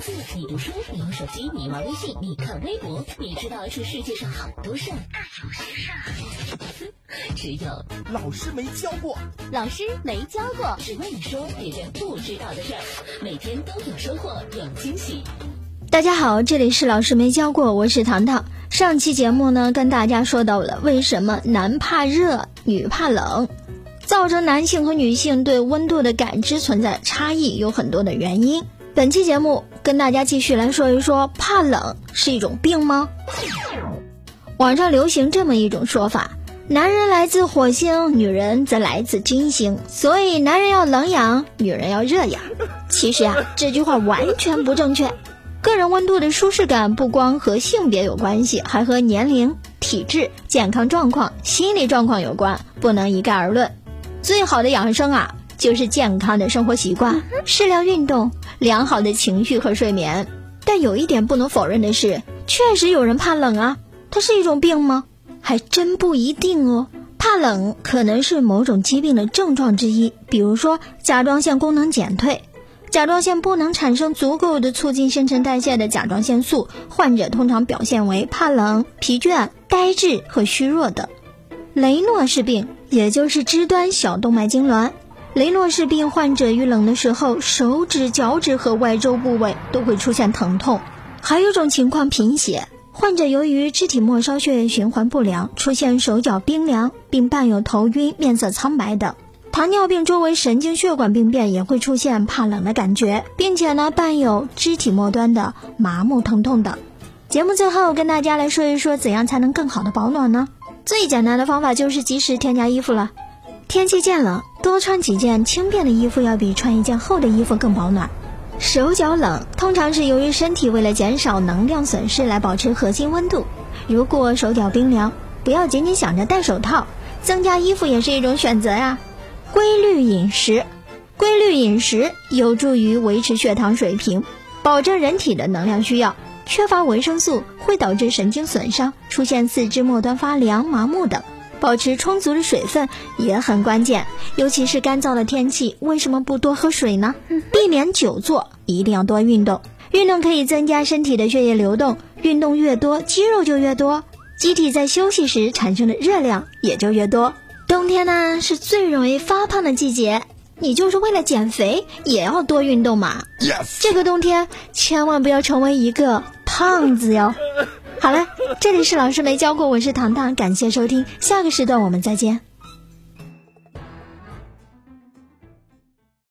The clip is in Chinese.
字，你读书，你用手机，你玩微信，你看微博，你知道这世界上好多事儿，但有些事儿，只有老师没教过。老师没教过，只为你说别人不知道的事儿，每天都有收获，有惊喜。大家好，这里是老师没教过，我是糖糖。上期节目呢，跟大家说到了为什么男怕热，女怕冷，造成男性和女性对温度的感知存在差异，有很多的原因。本期节目跟大家继续来说一说，怕冷是一种病吗？网上流行这么一种说法：男人来自火星，女人则来自金星，所以男人要冷养，女人要热养。其实啊，这句话完全不正确。个人温度的舒适感不光和性别有关系，还和年龄、体质、健康状况、心理状况有关，不能一概而论。最好的养生啊，就是健康的生活习惯、适量运动、良好的情绪和睡眠。但有一点不能否认的是，确实有人怕冷啊，它是一种病吗？还真不一定哦。怕冷可能是某种疾病的症状之一，比如说甲状腺功能减退。甲状腺不能产生足够的促进新陈代谢的甲状腺素，患者通常表现为怕冷、疲倦、呆滞和虚弱等。雷诺氏病，也就是肢端小动脉痉挛。雷诺氏病患者遇冷的时候，手指、脚趾和外周部位都会出现疼痛。还有一种情况贫血，患者由于肢体末梢血液循环不良，出现手脚冰凉，并伴有头晕、面色苍白等。糖尿病周围神经血管病变也会出现怕冷的感觉，并且呢伴有肢体末端的麻木疼痛等。节目最后跟大家来说一说怎样才能更好的保暖呢？最简单的方法就是及时添加衣服了。天气渐冷，多穿几件轻便的衣服要比穿一件厚的衣服更保暖。手脚冷通常是由于身体为了减少能量损失来保持核心温度。如果手脚冰凉，不要仅仅想着戴手套，增加衣服也是一种选择呀。规律饮食，规律饮食有助于维持血糖水平，保证人体的能量需要。缺乏维生素会导致神经损伤，出现四肢末端发凉、麻木等。保持充足的水分也很关键，尤其是干燥的天气，为什么不多喝水呢？避免久坐，一定要多运动。运动可以增加身体的血液流动，运动越多，肌肉就越多，机体在休息时产生的热量也就越多。冬天呢是最容易发胖的季节，你就是为了减肥也要多运动嘛。这个冬天千万不要成为一个胖子哟。好了，这里是老师没教过，我是糖糖，感谢收听，下个时段我们再见。